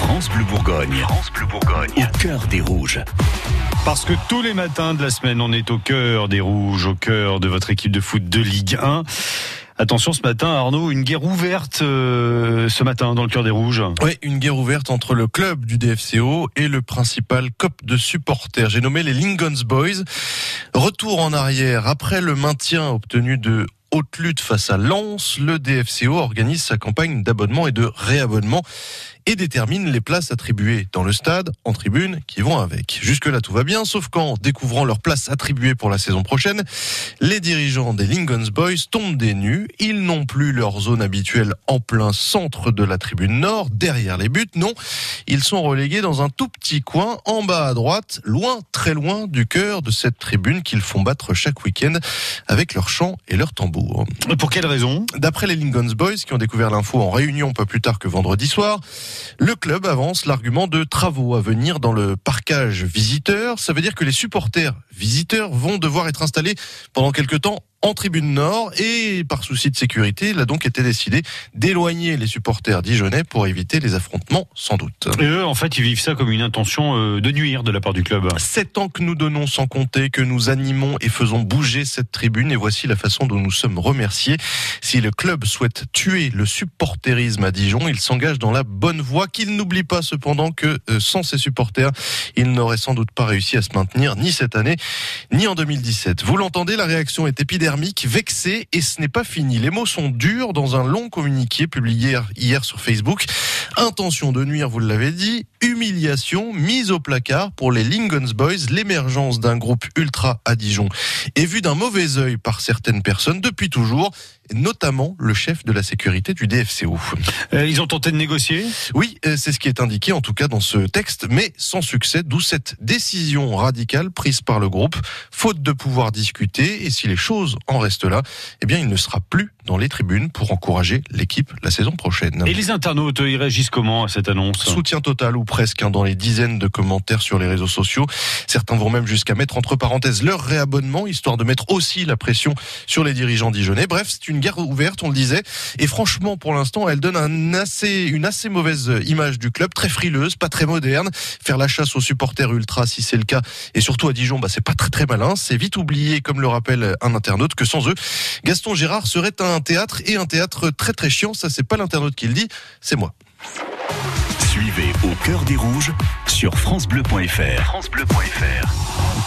France Bleu Bourgogne. France Bleu Bourgogne. Au cœur des rouges. Parce que tous les matins de la semaine, on est au cœur des rouges, au cœur de votre équipe de foot de Ligue 1. Attention ce matin, Arnaud, une guerre ouverte euh, ce matin dans le cœur des rouges. Oui, une guerre ouverte entre le club du DFCO et le principal COP de supporters. J'ai nommé les Lingons Boys. Retour en arrière après le maintien obtenu de haute lutte face à Lens, le DFCO organise sa campagne d'abonnement et de réabonnement et détermine les places attribuées dans le stade, en tribune, qui vont avec. Jusque-là, tout va bien, sauf qu'en découvrant leurs places attribuées pour la saison prochaine, les dirigeants des Lingons Boys tombent des nues. Ils n'ont plus leur zone habituelle en plein centre de la tribune nord, derrière les buts. Non, ils sont relégués dans un tout petit coin, en bas à droite, loin, très loin du cœur de cette tribune qu'ils font battre chaque week-end avec leurs chants et leurs tambours. Pour quelle raison? D'après les Lingons Boys, qui ont découvert l'info en réunion pas plus tard que vendredi soir, le club avance l'argument de travaux à venir dans le parcage visiteur. Ça veut dire que les supporters visiteurs vont devoir être installés pendant quelque temps en tribune nord et par souci de sécurité, il a donc été décidé d'éloigner les supporters dijonnais pour éviter les affrontements sans doute. Et eux, en fait, ils vivent ça comme une intention euh, de nuire de la part du club. Sept ans que nous donnons sans compter, que nous animons et faisons bouger cette tribune et voici la façon dont nous sommes remerciés. Si le club souhaite tuer le supporterisme à Dijon, il s'engage dans la bonne voie qu'il n'oublie pas cependant que euh, sans ses supporters, il n'aurait sans doute pas réussi à se maintenir ni cette année ni en 2017. Vous l'entendez, la réaction est épidermique, vexée et ce n'est pas fini. Les mots sont durs dans un long communiqué publié hier sur Facebook. Intention de nuire, vous l'avez dit, humiliation, mise au placard pour les Lingons Boys, l'émergence d'un groupe ultra à Dijon est vue d'un mauvais œil par certaines personnes depuis toujours notamment le chef de la sécurité du DFCO. Euh, ils ont tenté de négocier? Oui, euh, c'est ce qui est indiqué en tout cas dans ce texte, mais sans succès, d'où cette décision radicale prise par le groupe, faute de pouvoir discuter, et si les choses en restent là, eh bien il ne sera plus dans les tribunes pour encourager l'équipe la saison prochaine. Et les internautes, ils réagissent comment à cette annonce? Soutien total ou presque hein, dans les dizaines de commentaires sur les réseaux sociaux. Certains vont même jusqu'à mettre entre parenthèses leur réabonnement, histoire de mettre aussi la pression sur les dirigeants dijonnais. Bref, c'est une guerre ouverte, on le disait. Et franchement, pour l'instant, elle donne une assez mauvaise image du club, très frileuse, pas très moderne. Faire la chasse aux supporters ultra, si c'est le cas, et surtout à Dijon, bah, c'est pas très très malin. C'est vite oublié, comme le rappelle un internaute, que sans eux, Gaston Gérard serait un théâtre et un théâtre très très chiant. Ça, c'est pas l'internaute qui le dit, c'est moi. Suivez au cœur des rouges sur francebleu.fr. francebleu.fr.